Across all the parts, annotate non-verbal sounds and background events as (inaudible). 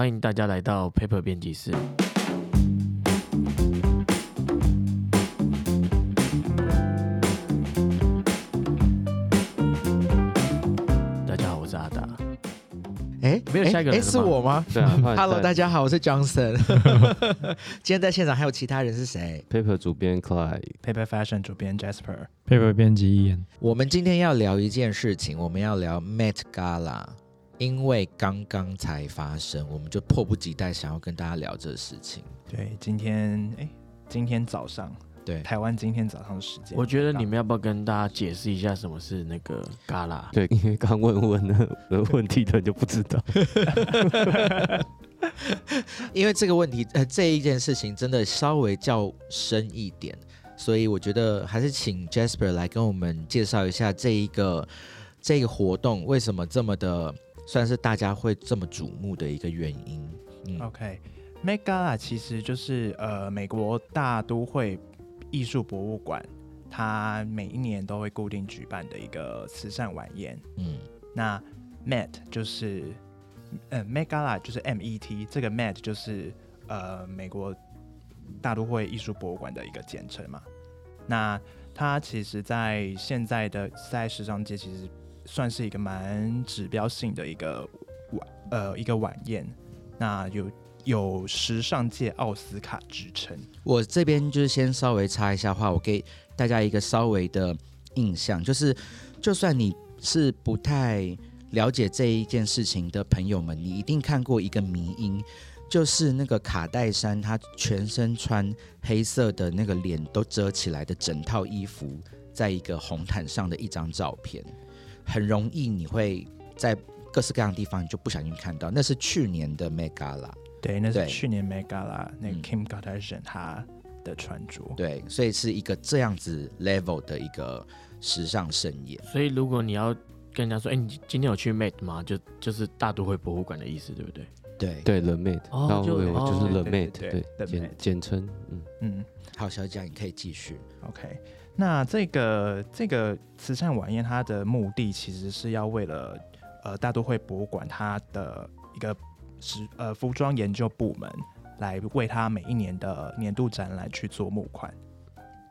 欢迎大家来到 Paper 编辑室。大家好，我是阿达。哎，没有下一个人哎，了吗是我吗对啊？Hello，大家好，我是 Johnson。(laughs) 今天在现场还有其他人是谁？Paper 主编 Clyde，Paper Fashion 主编 Jasper，paper 编辑一眼，我们今天要聊一件事情，我们要聊 Met Gala，因为刚刚才发生，我们就迫不及待想要跟大家聊这事情。对，今天哎，今天早上，对，台湾今天早上的时间，我觉得你们要不要跟大家解释一下什么是那个旮旯？对，因为刚问问的的问题的人就不知道。(laughs) 因为这个问题，呃，这一件事情真的稍微较深一点，所以我觉得还是请 Jasper 来跟我们介绍一下这一个这个活动为什么这么的，算是大家会这么瞩目的一个原因。嗯，OK，Met Gala 其实就是呃美国大都会艺术博物馆，它每一年都会固定举办的一个慈善晚宴。嗯那 Met 就是呃 Met Gala 就是 M E T，这个 Met 就是呃美国大都会艺术博物馆的一个简称嘛。那它其实，在现在的在时尚界，其实算是一个蛮指标性的一个晚呃一个晚宴。那有有时尚界奥斯卡之称。我这边就是先稍微插一下话，我给大家一个稍微的印象，就是就算你是不太了解这一件事情的朋友们，你一定看过一个迷音，就是那个卡戴珊她全身穿黑色的那个脸都遮起来的整套衣服，在一个红毯上的一张照片，很容易你会在各式各样的地方你就不小心看到，那是去年的 Met Gala。对，那是去年 Met Gala 那 Kim Kardashian 她的穿着。对，所以是一个这样子 level 的一个时尚盛宴。所以如果你要跟人家说，哎、你今天有去 Met 吗？就就是大都会博物馆的意思，对不对？对，对，The Mate，哦然后就我就是哦 The 对 Mate，对对对，，The 简简称，嗯，嗯。好，小蒋你可以继续。OK，那这个这个慈善晚宴，它的目的其实是要为了呃大都会博物馆它的一个时呃服装研究部门来为它每一年的年度展览去做募款。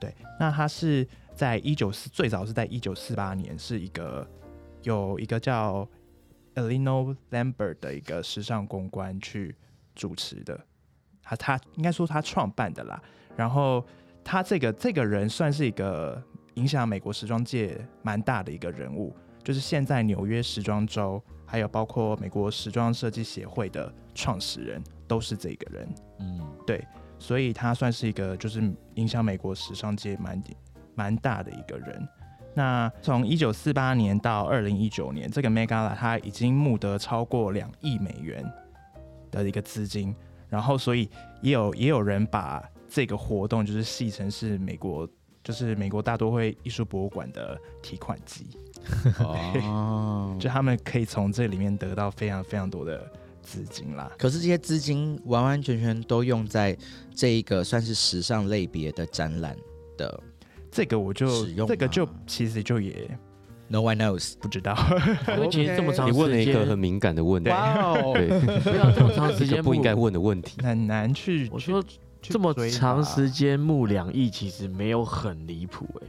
对，那它是在一九四最早是在一九四八年，是一个有一个叫 Elino Lambert 的一个时尚公关去主持的，他他应该说他创办的啦。然后他这个这个人算是一个影响美国时装界蛮大的一个人物，就是现在纽约时装周，还有包括美国时装设计协会的创始人都是这个人，嗯，对所以他算是一个就是影响美国时尚界蛮蛮大的一个人。那从一九四八年到二零一九年，这个 Megala 他已经募得超过两亿美元的一个资金，然后所以也有也有人把这个活动就是戏称是美国就是美国大都会艺术博物馆的提款机，哦，(laughs) 就他们可以从这里面得到非常非常多的资金啦。可是这些资金完完全全都用在这一个算是时尚类别的展览的这个我就使用这个就其实就也，No one knows。不知道。(laughs) 因为其实这么长 (laughs) 时间，你问了一个很敏感的问题，哇哦，对，不要这么长时间不应该募问的问题。很难去。我说去这么长时间募两亿，其实没有很离谱哎，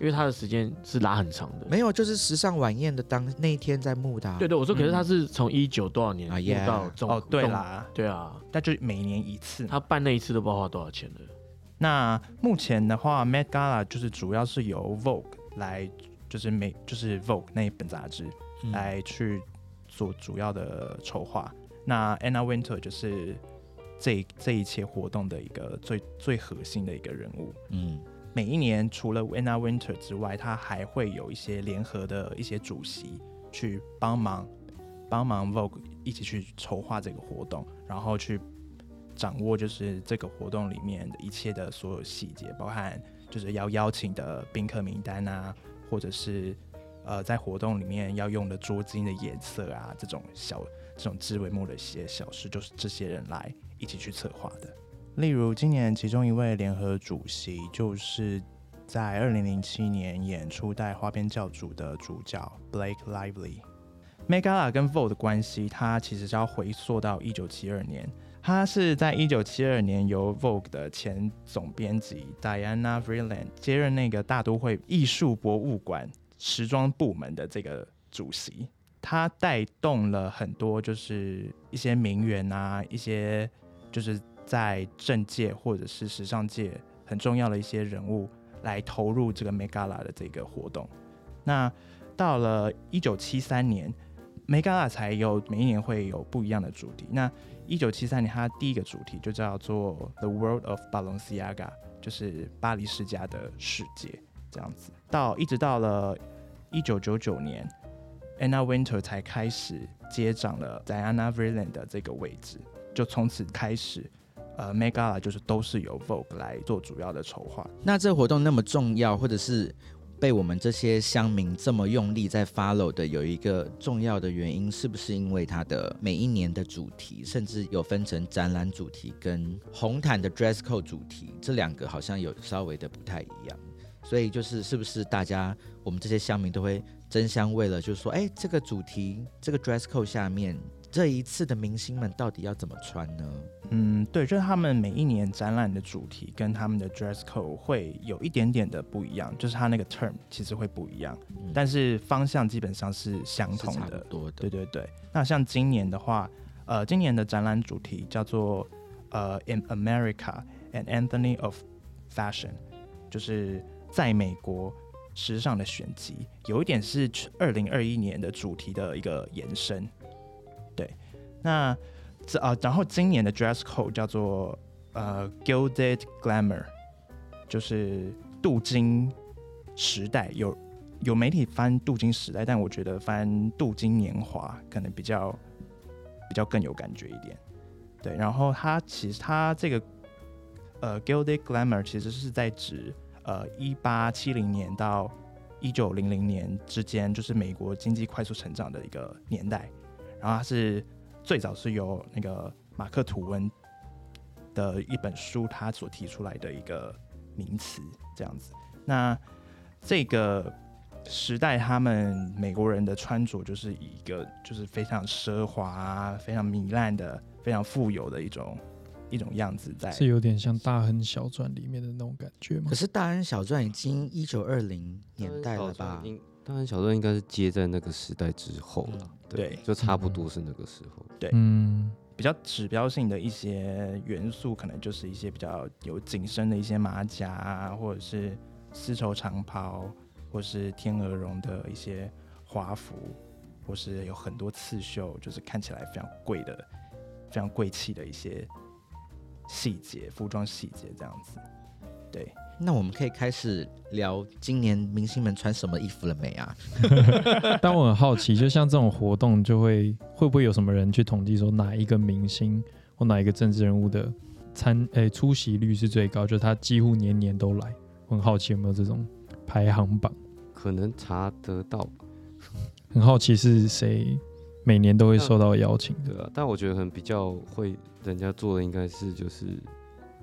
因为他的时间是拉很长的。没有，就是时尚晚宴的当那一天在募的啊、对对，我说可是嗯他是从一九多少年到中哦，对啦，对啊，那就每年一次。他办那一次都不知道花多少钱了。那目前的话，Met Gala 就是主要是由 Vogue 来，就是每就是 Vogue 那一本杂志嗯来去做主要的筹划。那 Anna Winter 就是这这一切活动的一个最最核心的一个人物。嗯每一年除了 Anna Winter 之外，他还会有一些联合的一些主席去帮忙帮忙 Vogue 一起去筹划这个活动，然后去掌握就是这个活动里面的一切的所有细节，包含就是要邀请的宾客名单啊，或者是呃在活动里面要用的桌巾的颜色啊，这种小这种枝微末的一些小事，就是这些人来一起去策划的。例如，今年其中一位联合主席就是在二零零七年演初代花边教主的主角 Blake Lively。Megala 跟 Vogue 的关系，它其实是要回溯到一九七二年。它是在一九七二年由 Vogue 的前总编辑 Diana Vreeland 接任那个大都会艺术博物馆时装部门的这个主席。他带动了很多，就是一些名媛啊，一些就是在政界或者是时尚界很重要的一些人物来投入这个 Met Gala 的这个活动。那到了一九七三年，Met Gala 才有每一年会有不一样的主题。那一九七三年，它第一个主题就叫做 The World of Balenciaga，就是巴黎世家的世界这样子。到一直到了一九九九年，Anna Winter 才开始接掌了 Diana Vreeland 的这个位置，就从此开始，呃，MegaLa 就是都是由 Vogue 来做主要的筹划。那这活动那么重要，或者是被我们这些乡民这么用力在 follow 的，有一个重要的原因，是不是因为它的每一年的主题，甚至有分成展览主题跟红毯的 dress code 主题，这两个好像有稍微的不太一样。所以就是是不是大家我们这些乡民都会争相为了，就是说，哎，这个主题这个 dress code 下面这一次的明星们到底要怎么穿呢？嗯，对，就是他们每一年展览的主题跟他们的 dress code 会有一点点的不一样，就是他那个 term 其实会不一样，嗯但是方向基本上是相同的。多的。对对对，那像今年的话，呃，今年的展览主题叫做呃 In America an Anthony of Fashion，就是在美国时尚的选集，有一点是二零二一年的主题的一个延伸。对，那这啊，然后今年的 dress code 叫做呃 Gilded Glamour，就是镀金时代。有有媒体翻镀金时代，但我觉得翻镀金年华可能比较比较更有感觉一点。对，然后它其实它这个呃 Gilded Glamour 其实是在指呃一八七零年到一九零零年之间，就是美国经济快速成长的一个年代。然后它是最早是由那个马克吐温的一本书他所提出来的一个名词，这样子。那这个时代，他们美国人的穿着就是一个就是非常奢华、非常糜烂的、非常富有的一种一种样子在。是有点像《大亨小传》里面的那种感觉吗可？是《大亨小传》已经一九二零年代了吧？应当然，小段应该是接在那个时代之后了，嗯对就差不多是那个时候。嗯，比较指标性的一些元素，可能就是一些比较有紧身的一些马甲啊，或者是丝绸长袍，或是天鹅绒的一些华服，或是有很多刺绣，就是看起来非常贵的、非常贵气的一些细节，服装细节这样子。对，那我们可以开始聊今年明星们穿什么衣服了没啊？(laughs) 但我很好奇，就像这种活动，就会会不会有什么人去统计说哪一个明星或哪一个政治人物的参诶、出席率是最高，就是他几乎年年都来。我很好奇有没有这种排行榜，可能查得到，很好奇是谁每年都会受到邀请的。对啊。但我觉得可能比较会人家做的应该是就是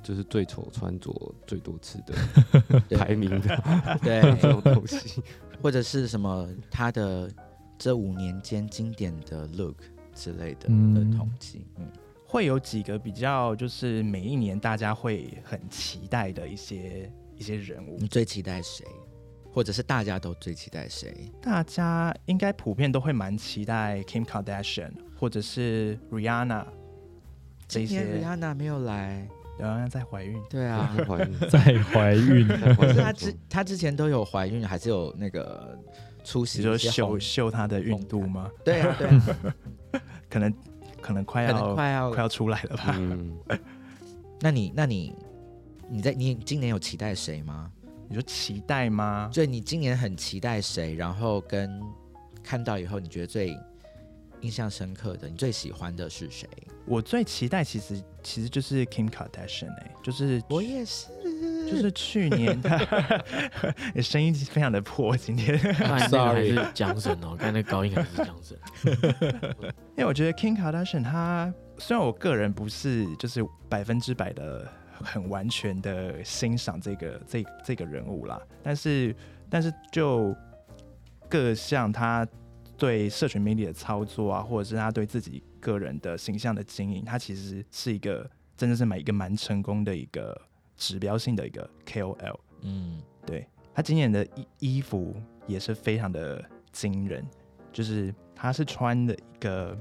就是最丑穿着最多次的 (laughs) 对排名的 (laughs) 对，(laughs) 这种东西。或者是什么他的这五年间经典的 look 之类的嗯的统计。嗯，会有几个比较，就是每一年大家会很期待的一些一些人物你，最期待谁？或者是大家都最期待谁？大家应该普遍都会蛮期待 Kim Kardashian 或者是 Rihanna 这今年些。Rihanna 没有来，Rihanna 在怀孕，对啊，怀孕在怀孕，(laughs) 在怀孕可是她之她之前都有怀孕，还是有那个出席你说一些红秀秀她的孕肚吗？对啊对啊，可能可能快要能快要快要出来了吧？嗯，那你那你你在你今年有期待谁吗？你说期待吗？所以你今年很期待谁？然后跟看到以后，你觉得最印象深刻的，你最喜欢的是谁？我最期待其实其实就是 Kim Kardashian 哎、就是我也是，就是去年，(laughs) 你声音非常的破，今天。(laughs) Sorry 是江神哦，刚才那个高音还是江神。(laughs) 因为我觉得 Kim Kardashian 他虽然我个人不是就是百分之百的很完全的欣赏这个这这个人物啦，但是但是就各项他对社群媒体的操作啊，或者是他对自己个人的形象的经营，他其实是一个真的是买一个蛮成功的一个指标性的一个 KOL。嗯，对他今年的衣衣服也是非常的惊人，就是他是穿的一个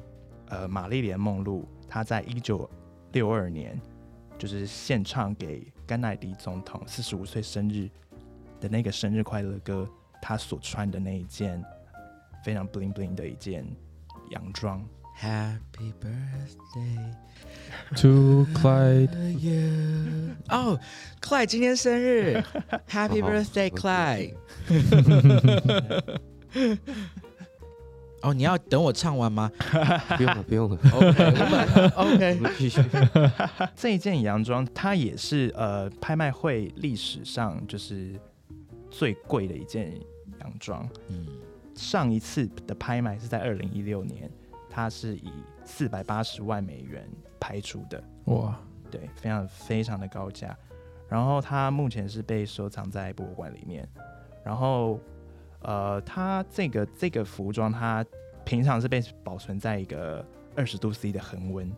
呃玛丽莲梦露，他在一九六二年就是献唱给甘乃迪总统四十五岁生日的那个生日快乐歌，他所穿的那一件非常 bling bling 的一件洋装。Happy birthday To Clyde，to you。哦，Clyde 今天生日，Happy 好哦，你要等我唱完吗 (laughs) 不用了，不用了？(laughs) OK，我们我 OK。们继续。(laughs) 这一件洋装，它也是呃拍卖会历史上就是最贵的一件洋装。嗯，上一次的拍卖是在二零一六年，它是以四百八十万美元拍出的，哇，对，非常非常的高价。然后它目前是被收藏在博物馆里面。然后呃，它这个这个服装，它平常是被保存在一个二十度 C 的恒温，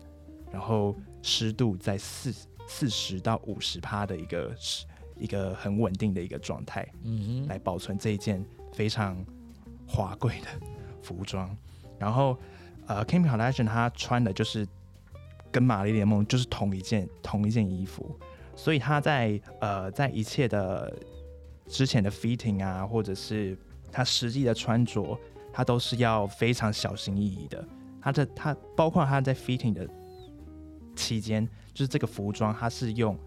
然后湿度在四四十到五十帕的一个湿一个很稳定的一个状态。嗯哼，来保存这一件非常华贵的服装。然后，呃，Kim Kardashian 她穿的就是跟玛丽莲梦就是同一件同一件衣服，所以她在呃在一切的之前的 fitting 啊，或者是她实际的穿着，他都是要非常小心翼翼的。他的他包括他在 fitting 的期间，就是这个服装，他是用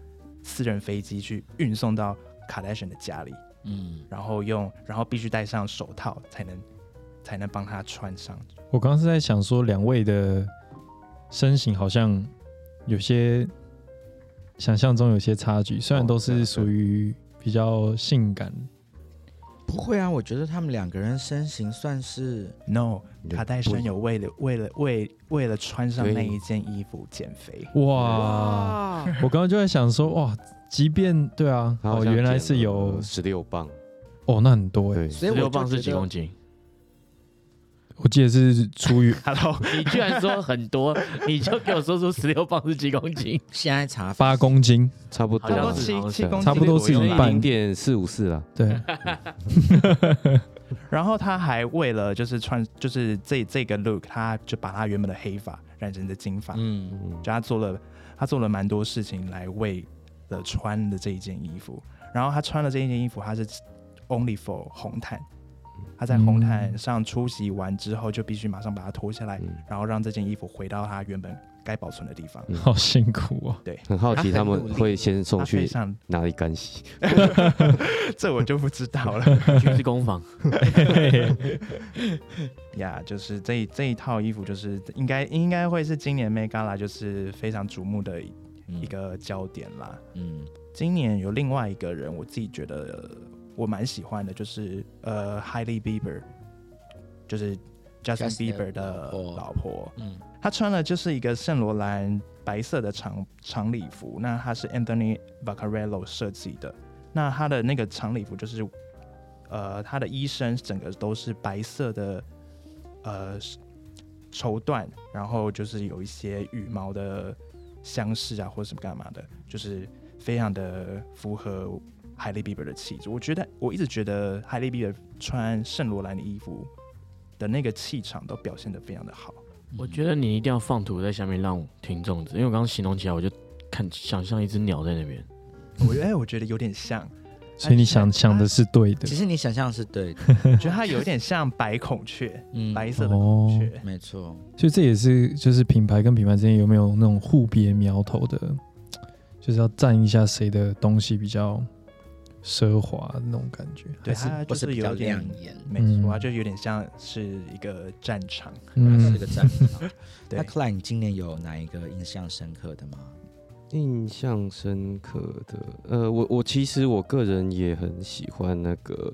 私人飞机去运送到 Kardashian 的家里。嗯，然后用，然后必须戴上手套才能才能帮他穿上。我刚刚是在想说，两位的身形好像有些想象中有些差距，虽然都是属于比较性感，不会啊，我觉得他们两个人身形算是 No，卡戴珊有为了为了为为了穿上那一件衣服减肥。哇！我刚刚就在想说，哇，即便对啊，哦，原来是有十六磅，哦，那很多哎，十六磅是几公斤？我记得是出于 (laughs) Hello，你居然说很多，你就给我说出十六磅是几公斤？现在查八公斤，差不多好像多七七公斤差不多是零点四五四了。对，(laughs) 然后他还为了就是穿就是这这个 look，他就把他原本的黑发染成的金发，嗯，嗯，就他做了他做了蛮多事情来为了穿的这一件衣服。然后他穿了这一件衣服，他是 only for 红毯。他在红毯上出席完之后，就必须马上把它脱下来，嗯然后让这件衣服回到它原本该保存的地方。好辛苦哦。很好奇他们会先送去哪里干洗？(laughs) 这我就不知道了去是工坊，(laughs) 呀。就是这一这一套衣服，就是应该应该会是今年 Met Gala 就是非常瞩目的一个焦点啦。嗯今年有另外一个人，我自己觉得呃我蛮喜欢的，就是呃 Hailey Bieber，就是 Justin Bieber 的老婆。嗯她穿的就是一个圣罗兰白色的长长礼服，那它是 Anthony Vaccarello 设计的。那她的那个长礼服就是，呃，她的衣身整个都是白色的，呃，绸缎，然后就是有一些羽毛的相似啊，或者什么干嘛的，就是非常的符合海莉比伯的气质。我觉得我一直觉得海莉比伯穿圣罗兰的衣服的那个气场都表现得非常的好。我觉得你一定要放图在下面让听众知，因为我刚刚形容起来，我就看想象一只鸟在那边。我觉得哎，我觉得有点像，(laughs) 所以你想想的是对的其，实你想象是对的，(laughs) 我觉得它有点像白孔雀，嗯，白色的孔雀。没错，所以这也是就是品牌跟品牌之间有没有那种互别苗头的，就是要占一下谁的东西比较奢华的那种感觉。对，它就是比较有点亮，眼，没错，就有点像是一个战场。是一个战场。(laughs) 对那 Klein 你今年有哪一个印象深刻的吗？印象深刻的，呃，我我其实我个人也很喜欢那个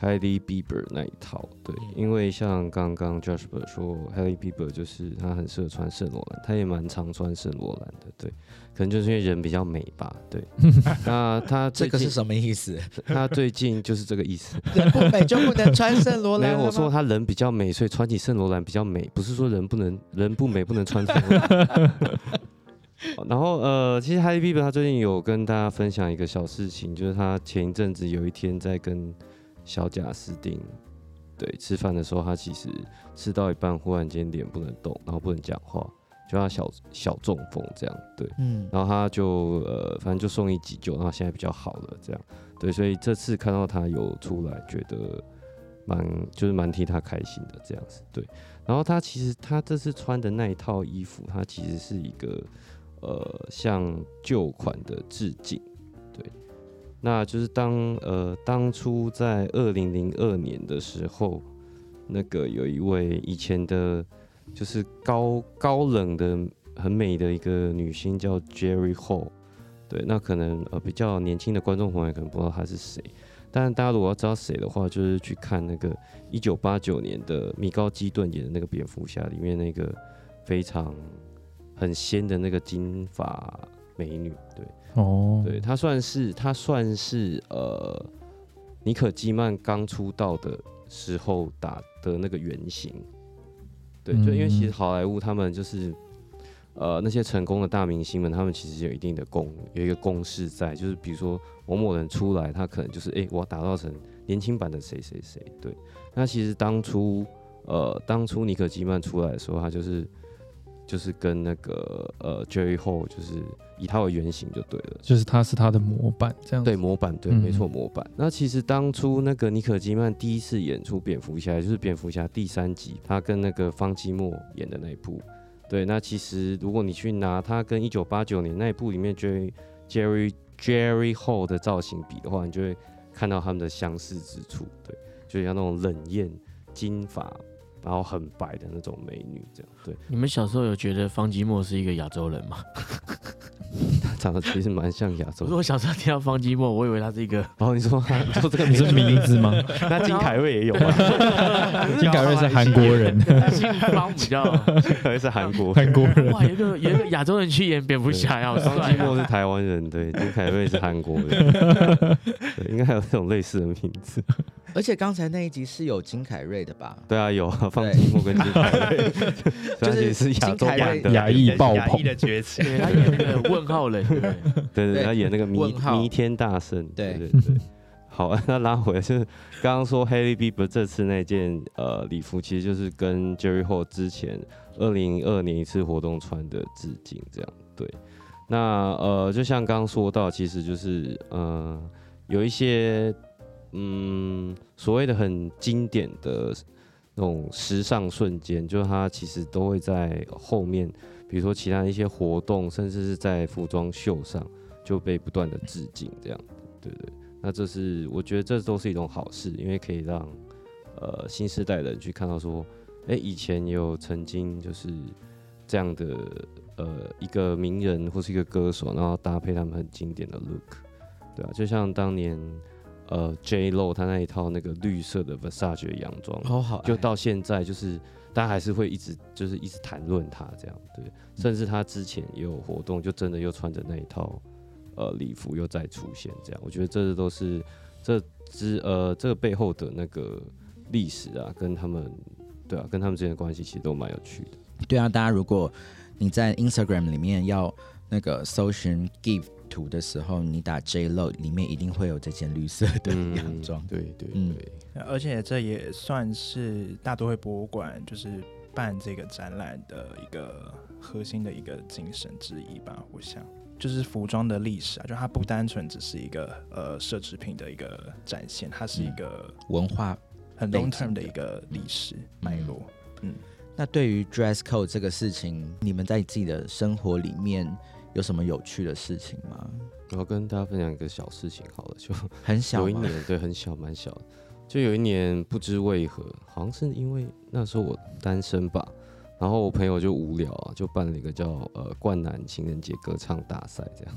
Hailey Bieber 那一套，对，因为像刚刚 Jasper 说，Hailey Bieber 就是他很适合穿圣罗兰，他也蛮常穿圣罗兰的，对，可能就是因为人比较美吧，对。(laughs) 那他这个是什么意思？(laughs) 他最近就是这个意思，人不美就不能穿圣罗没有兰了吗？我说他人比较美，所以穿起圣罗兰比较美，不是说人不能 (laughs) 人不美不能穿圣罗兰。然后呃，其实 Hailey Bieber 他最近有跟大家分享一个小事情，就是他前一阵子有一天在跟小贾斯汀对吃饭的时候，他其实吃到一半忽然间脸不能动，然后不能讲话，就他小小中风这样对。嗯，然后他就呃，反正就送医急救，然后现在比较好了，这样对，所以这次看到他有出来，觉得蛮就是蛮替他开心的这样子，对。然后他其实他这次穿的那一套衣服，他其实是一个呃向旧款的致敬，对。那就是当呃当初在二零零二年的时候，那个有一位以前的，就是高高冷的很美的一个女星叫 Jerry Hall，对，那可能呃比较年轻的观众朋友可能不知道她是谁，但大家如果要知道谁的话，就是去看那个一九八九年的米高基顿演的那个蝙蝠侠里面那个非常很仙的那个金发美女，对。哦，对，他算是他算是呃，尼可基曼刚出道的时候打的那个原型。对，就因为其实嗯好莱坞他们就是呃那些成功的大明星们，他们其实有一定的共有一个共识在，就是比如说某某人出来，他可能就是哎、我要打造成年轻版的谁谁谁。对，那其实当初呃当初尼可基曼出来的时候，他就是。就是跟那个呃 Jerry Hall，就是以他为原型就对了，就是他是他的模板这样。对模板，对，嗯没错，模板。那其实当初那个尼可基曼第一次演出蝙蝠侠，就是蝙蝠侠第三集，他跟那个方基莫演的那一部。对，那其实如果你去拿他跟一九八九年那一部里面 Jerry Jerry Jerry Hall 的造型比的话，你就会看到他们的相似之处。对，就像那种冷艳金发，然后很白的那种美女，这样。对，你们小时候有觉得方基莫是一个亚洲人吗？她 (laughs) 长得其实蛮像亚洲我说。我小时候听到方基莫，我以为他是一一个然后你说他，你说这个你是名字 (laughs) 吗？那金凯瑞也有吗？金凯瑞是韩国人，姓方比较。金凯瑞是韩国。韩国人。哇，有一个有一个亚洲人去演蝙蝠侠，(laughs) 呀方帅啊！季莫是台湾人，对，金凯瑞是韩国人，对，应该还有这种类似的名字。而且刚才那一集是有金凯瑞的吧？对啊，有啊，方季莫跟金凯瑞，(laughs) 就就是是亚洲版的，亚裔爆棚亚裔的崛起。对他演那个问号人，对不 (laughs) 对？对对，对他演那个弥弥天大圣，对对对对。好，(laughs) 那拉回来就是刚刚说 Haley Bieber 这次那件呃礼服，其实就是跟 Jerry Hall 之前二零二年一次活动穿的致敬，这样对。那呃，就像刚刚说到，其实就是呃有一些嗯所谓的很经典的那种时尚瞬间，就是它其实都会在后面，比如说其他一些活动，甚至是在服装秀上就被不断的致敬，这样，对对。那这是我觉得这都是一种好事，因为可以让呃新时代的人去看到说，哎、以前有曾经就是这样的呃一个名人或是一个歌手，然后搭配他们很经典的 look，对啊，就像当年呃 J Lo 他那一套那个绿色的 Versace 的洋装，好好，就到现在就是大家还是会一直就是一直谈论他这样，对，甚至他之前也有活动，就真的又穿着那一套呃礼服又再出现这样，我觉得这都是这之呃这个背后的那个历史啊，跟他们对啊，跟他们之间的关系其实都蛮有趣的。对啊，大家如果你在 Instagram 里面要那个搜寻 give 图的时候，你打 J Lo 里面一定会有这件绿色的 (laughs) 洋装。对对嗯对，而且这也算是大都会博物馆就是办这个展览的一个核心的一个精神之一吧。我想，就是服装的历史啊，就它不单纯只是一个呃奢侈品的一个展现，它是一个文化。很背 long term 的的一个历史脉络。嗯，那对于 dress code 这个事情，你们在自己的生活里面有什么有趣的事情吗？我要跟大家分享一个小事情好了，就很小有一年，对，很小，蛮小的。就有一年，不知为何，好像是因为那时候我单身吧，然后我朋友就无聊啊，就办了一个叫呃灌篮情人节歌唱大赛这样，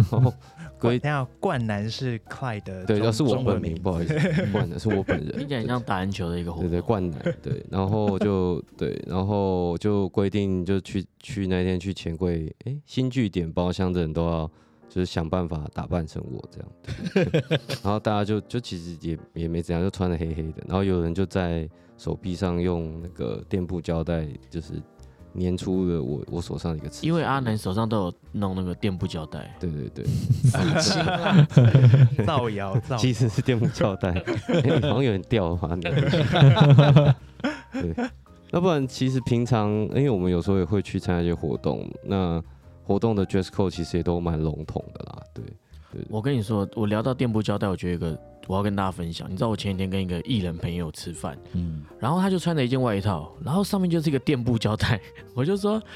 (laughs) 然后规等一下灌篮是 Clyde 的对，中要是我本名，不好意思，灌篮是我本人，(laughs) 听起来像打篮球的一个活动。对对，灌篮对，然后就对，然后就规定就去去那天去钱柜，哎，新据点包厢的人都要就是想办法打扮成我这样，(laughs) 对然后大家就就其实也也没怎样，就穿的黑黑的，然后有人就在手臂上用那个垫布胶带就是粘出了我我手上的一个刺，因为阿南手上都有弄那个垫布胶带，对对对 (laughs) (laughs) 造谣造其实是垫布胶带，(laughs) 哎好像有点掉把它粘回去对，要不然其实平常，因为我们有时候也会去参加一些活动，那活动的 dress code 其实也都蛮笼统的啦。对，我跟你说，我聊到垫布胶带，我觉得有一个我要跟大家分享。你知道我前几天跟一个艺人朋友吃饭，嗯，然后他就穿了一件外套，然后上面就是一个垫布胶带，我就说。(laughs)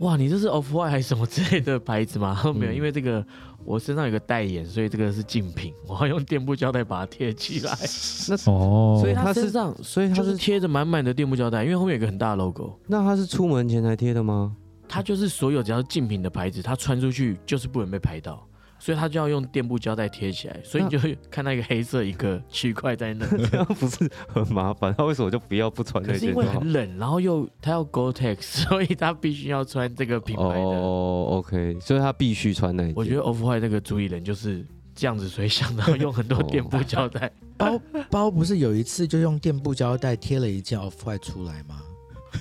哇，你这是 Off White 还是什么之类的牌子吗？(laughs) 没有，嗯因为这个我身上有个代言，所以这个是竞品，我要用垫布胶带把它贴起来。(laughs) 哦，所以他身上所以他是是贴着满满的垫布胶带，因为后面有个很大的 logo。那他是出门前才贴的吗？他就是所有只要是竞品的牌子，他穿出去就是不能被拍到，所以他就要用垫布胶带贴起来，所以你就会 (laughs) 看到一个黑色一个区块在那。(laughs) 这样不是很麻烦？他为什么就不要不穿可是因为？很冷，然后又他要 Gore-Tex，(laughs) 所以他必须要穿这个品牌的。哦，OK，所以他必须穿那一件。我觉得 Off White 那个主理人就是这样子，所以想到用很多垫布胶带。包包不是有一次就用垫布胶带贴了一件 Off White 出来吗？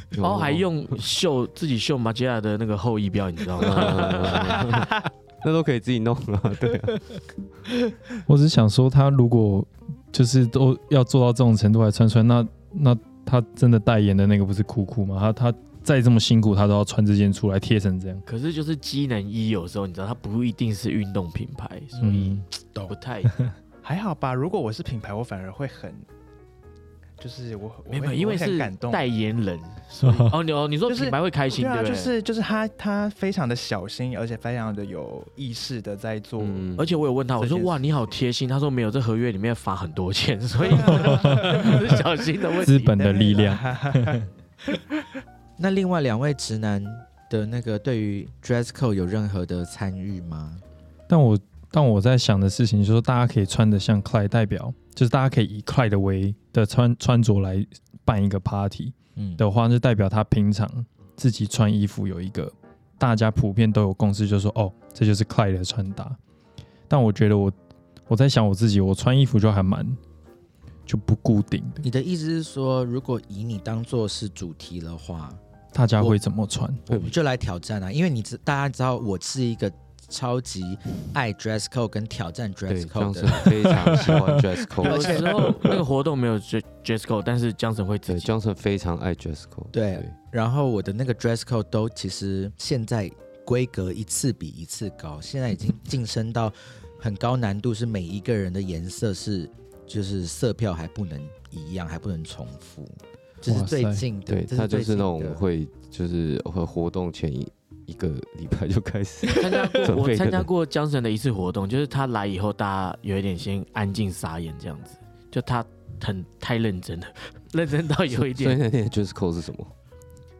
然后还用绣自己绣马吉亚的那个后衣标，你知道吗？嗯那都可以自己弄啊，对啊，(laughs) 我只想说，他如果就是都要做到这种程度还穿穿，那那他真的代言的那个不是酷酷吗？他他再这么辛苦，他都要穿这件出来贴成这样。可是就是机能衣，有时候你知道它不一定是运动品牌，所以嗯，不太 (laughs) 还好吧。如果我是品牌，我反而会很，就是我我没有，因为是感动。代言人，(laughs) 哦，你哦，你说是品牌会开心，对啊，不对？就是就是他他非常的小心，而且非常的有意识的在做。嗯而且我有问他，我说 (laughs) 哇，你好贴心。他说没有，这合约里面罚很多钱，(laughs) 所以不是小心的问题。资本的力量。那另外两位直男的那个对于 dress code 有任何的参与吗？但我但我在想的事情，就是说大家可以穿的像 Clyde 代表，就是大家可以以 Clyde 为的穿穿着来办一个 party 嗯，的话，就代表他平常自己穿衣服有一个大家普遍都有共识，就是说哦，这就是 Clyde 的穿搭。但我觉得我我在想我自己，我穿衣服就还蛮就不固定的，你的意思是说，如果以你当做是主题的话，大家会怎么穿？我们就来挑战啊！因为你知大家知道我是一个超级爱 dress code 跟挑战，dress code 是的。非常喜欢 (laughs) dress code，有时候 (laughs) 那个活动没有 dress code，但是江辰会自对己。，Johnson 非常爱 dress code，对然后我的那个 dress code 都其实现在规格一次比一次高，现在已经晋升到很高难度，是每一个人的颜色是就是色票还不能一样，还不能重复。这是最近的，对他就是那种会就是会活动前一一个礼拜就开始，(laughs) 参加过，我参加过江神的一次活动，就是他来以后，大家有一点先安静傻眼这样子，就他很太认真了，(laughs) 认真到有一所以点。那天的 dress code 是什么？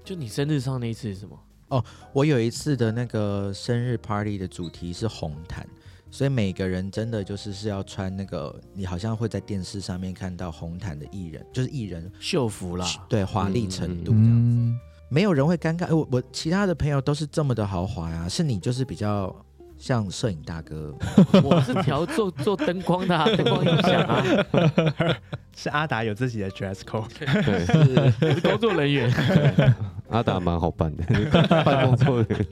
就你生日上那一次是什么？哦我有一次的那个生日 party 的主题是红毯，所以每个人真的就是是要穿那个，你好像会在电视上面看到红毯的艺人，就是艺人秀服啦，对华丽程度这样子，嗯，没有人会尴尬。哎我我其他的朋友都是这么的豪华呀、是你就是比较像摄影大哥，(laughs) 我是调做做灯光的、啊，(laughs) 灯光音响啊，(laughs) 是阿达有自己的 dress code，对，我是工作人员。阿达蛮好办的，办工作人员。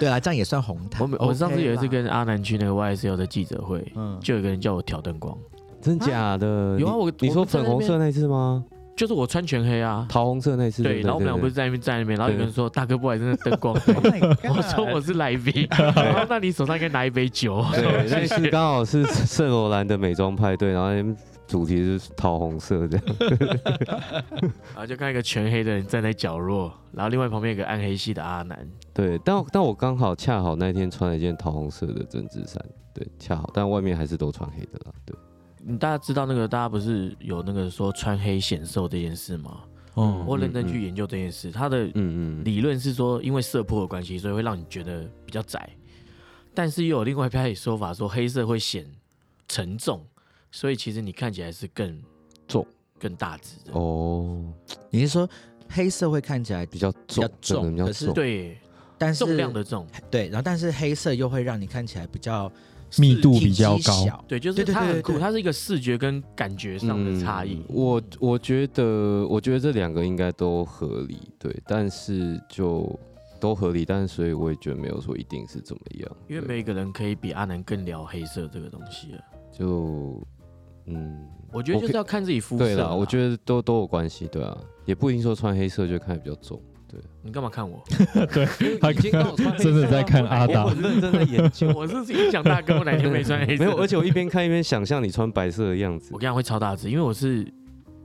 对啊，这样也算红毯。我们我上次有一次跟阿南去那个 YSL 的记者会，嗯，就有一个人叫我调灯光，真假的？有啊我你说粉红色那次吗？就是我穿全黑啊。桃红色那次对，然后我们俩不是在那边站那边，然后有人说：“大哥，不好意思，那灯光。” Oh 我说：“我是来宾。”然后那你手上应该拿一杯酒。对，(laughs) 那一次刚好是圣罗兰的美妆派对，然后主题是桃红色这样。然后就看一个全黑的人站在角落，然后另外旁边有个暗黑系的阿南。对，但但我刚好恰好那天穿了一件桃红色的针织衫，对，恰好，但外面还是都穿黑的啦。对，你大家知道那个大家不是有那个说穿黑显瘦这件事吗？哦我认真去研究这件事，它的理论是说，因为色破的关系，所以会让你觉得比较窄。但是又有另外一派说法说，黑色会显沉重，所以其实你看起来是更重、更大只的。哦，你是说黑色会看起来比较重，可是，对，但是重量的重，对，然后但是黑色又会让你看起来比较密度比较高，对，就是它很酷，它是一个视觉跟感觉上的差异。嗯。我我觉得，我觉得这两个应该都合理，对，但是就都合理，但是所以我也觉得没有说一定是怎么样，因为每一个人可以比阿南更聊黑色这个东西了。就嗯，我觉得就是要看自己肤色对啦，我觉得都都有关系，对啊，也不一定说穿黑色就看起来比较重，你干嘛看我？(laughs) 对，他已经刚好穿黑色真的在看阿达我很认真在研究，(laughs) 我是影响大哥，我哪天没穿黑色？没有，而且我一边看一边想象你穿白色的样子我，跟你讲会超大只，因为我是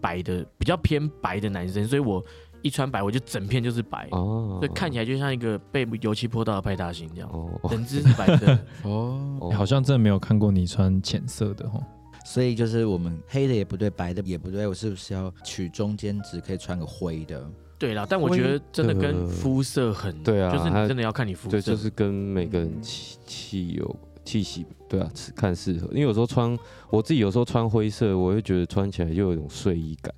白的，比较偏白的男生，所以我一穿白我就整片就是白，哦，所以看起来就像一个被油漆泼到的派大星这样，哦，整只是白的。(laughs) 哦，哦欸好像真的没有看过你穿浅色的哦。所以就是我们黑的也不对，白的也不对，我是不是要取中间值，可以穿个灰的？对啦，但我觉得真的跟肤色很，对啊就是你真的要看你肤色，对，就是跟每个人气气有气息，对啊，看适合。因为有时候穿我自己有时候穿灰色，我会觉得穿起来又有一种睡衣感，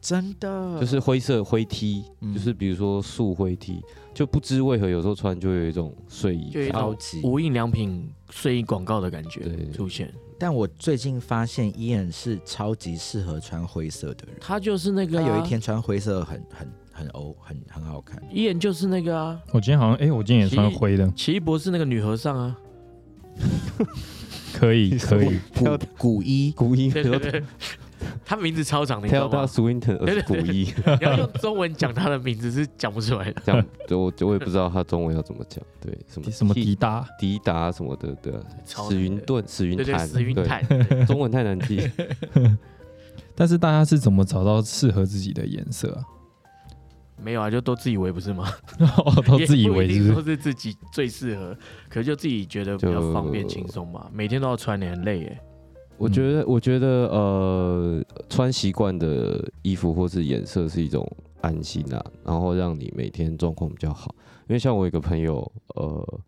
真的，就是灰色灰 T，、嗯就是比如说素灰 T，就不知为何有时候穿就有一种睡衣感。就一种超级。无印良品睡衣广告的感觉对出现。但我最近发现伊恩是超级适合穿灰色的人，他就是那个、啊，他有一天穿灰色很很很欧，很很好看。伊人就是那个啊，我今天好像，哎、我今天也穿灰的，奇异博士那个女和尚啊，(laughs) 可以 (laughs) 可以。古古一。古一，对对对，他名字超长的，你知道 Tell 吗 us？Winter 对对古一，你 (laughs) 要用中文讲他的名字是讲不出来的。这样我我也不知道他中文要怎么讲，对，什么什么蒂迪达，迪达什么的，对啊，超史云顿、史云对对，坦，死云对，坦，对中文太难记。但是大家是怎么找到适合自己的颜色啊？没有啊，就都自以为不是吗？(laughs) 哦，都 (laughs) 自以为是不是自己最适合，可就自己觉得比较方便轻松嘛。每天都要穿，你很累耶。我觉得，我觉得，呃，穿习惯的衣服或是颜色是一种安心啊，然后让你每天状况比较好。因为像我有一个朋友，呃，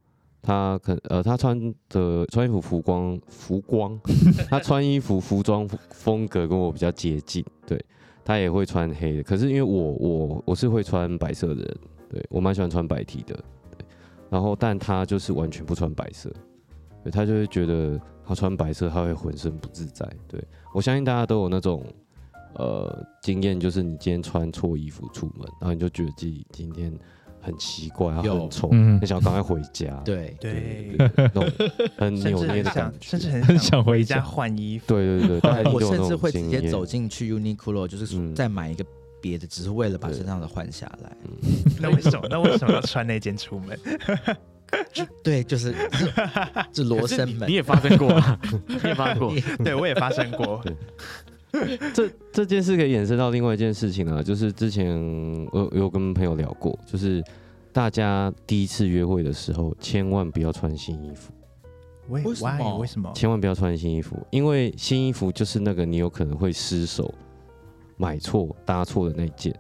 他可呃，他穿的穿衣服服光服光，(laughs) 他穿衣服服装风格跟我比较接近，对他也会穿黑的。可是因为我我我是会穿白色的人，对我蛮喜欢穿白 T 的，对，然后但他就是完全不穿白色，对他就会觉得他穿白色他会浑身不自在。对我相信大家都有那种呃经验，就是你今天穿错衣服出门，然后你就觉得自己今天很奇怪，很丑，嗯很想赶快回家。对，对，那种很甚扭至很想，捏的感觉，甚至很很想回家家换衣服。对对对，我甚至会直接走进去 Uniqlo，就是嗯再买一个别的，只是为了把身上的换下来。那为什么？那为什么要穿那件出门？对，就是这罗生门你你。也发生过啊，你也发生过。对我也发生过。(laughs) 这这件事可以衍生到另外一件事情啊，就是之前我有有跟朋友聊过，就是大家第一次约会的时候，千万不要穿新衣服，为为什么为什么？千万不要穿新衣服，因为新衣服就是那个你有可能会失手买错、搭错的那件。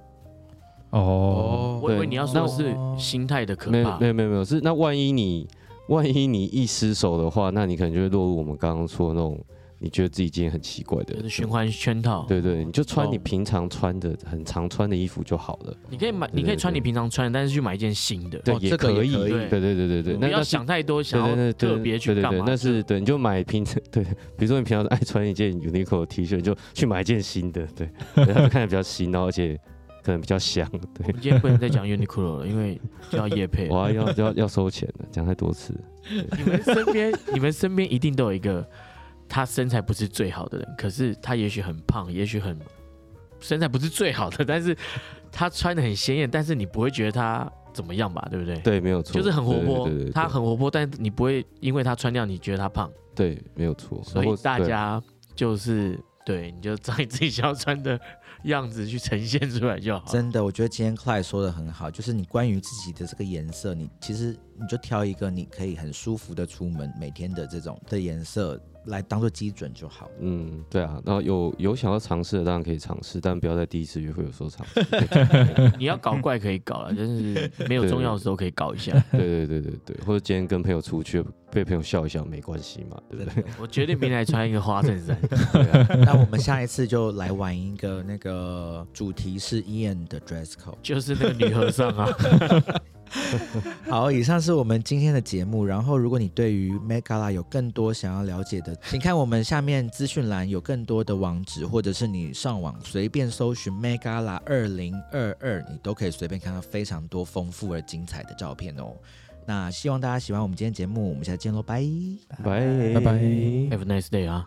哦，我以为你要说是心态的可没有怕没。有没有没有，是那万一你万一你一失手的话，那你可能就会落入我们刚刚说的那种，你觉得自己今天很奇怪的就是循。环圈套，对对，你就穿你哦平常穿的、很常穿的衣服就好了。你可以买，对你可以穿你平常穿的，但是去买一件新的，对，也哦也可以。对对对对对，不要想太多，想特别去对对对干嘛？那是对，你就买平常对，比如说你平常爱穿一件 Uniqlo 的 T 恤，你就去买一件新的，对，对它就看起来比较新，然后而且 (laughs) 可能比较香，对我。们今天不能再讲 Uniqlo 了，因为就要夜配了。(laughs) 哇，要要要收钱了，讲太多次。你们身边，你们身边一定都有一个，他身材不是最好的人，可是他也许很胖，也许很身材不是最好的，(laughs) 但是他穿的很鲜艳，但是你不会觉得他怎么样吧？对不对？，对，没有错，就是很活泼对对对对，他很活泼，但你不会因为他穿掉，你觉得他胖，对，没有错。所以大家就是对，你就照你自己想要穿的样子去呈现出来就好。真的，我觉得今天 Clyde 说的很好，就是你关于自己的这个颜色，你其实你就挑一个你可以很舒服的出门，每天的这种的颜色，来当做基准就好。嗯，对啊，然后有有想要尝试的，当然可以尝试，但不要在第一次约会有时候尝试。(laughs) 你要搞怪可以搞了，但是没有重要的时候可以搞一下。对对对对对，或者今天跟朋友出去被朋友笑一笑没关系嘛，对不对？我决定明天来穿一个花衬衫。啊，那我们下一次就来玩一个那个主题是 Ian 的 dress code。就是那个女和尚啊。(laughs) 好，以上是我们今天的节目。然后，如果你对于 Met Gala 有更多想要了解的，(laughs) 请看我们下面资讯栏有更多的网址，或者是你上网随便搜寻 Met Gala 二零二二，你都可以随便看到非常多丰富而精彩的照片哦。那希望大家喜欢我们今天节目，我们下次见喽，拜。拜拜拜 Have a nice day 啊。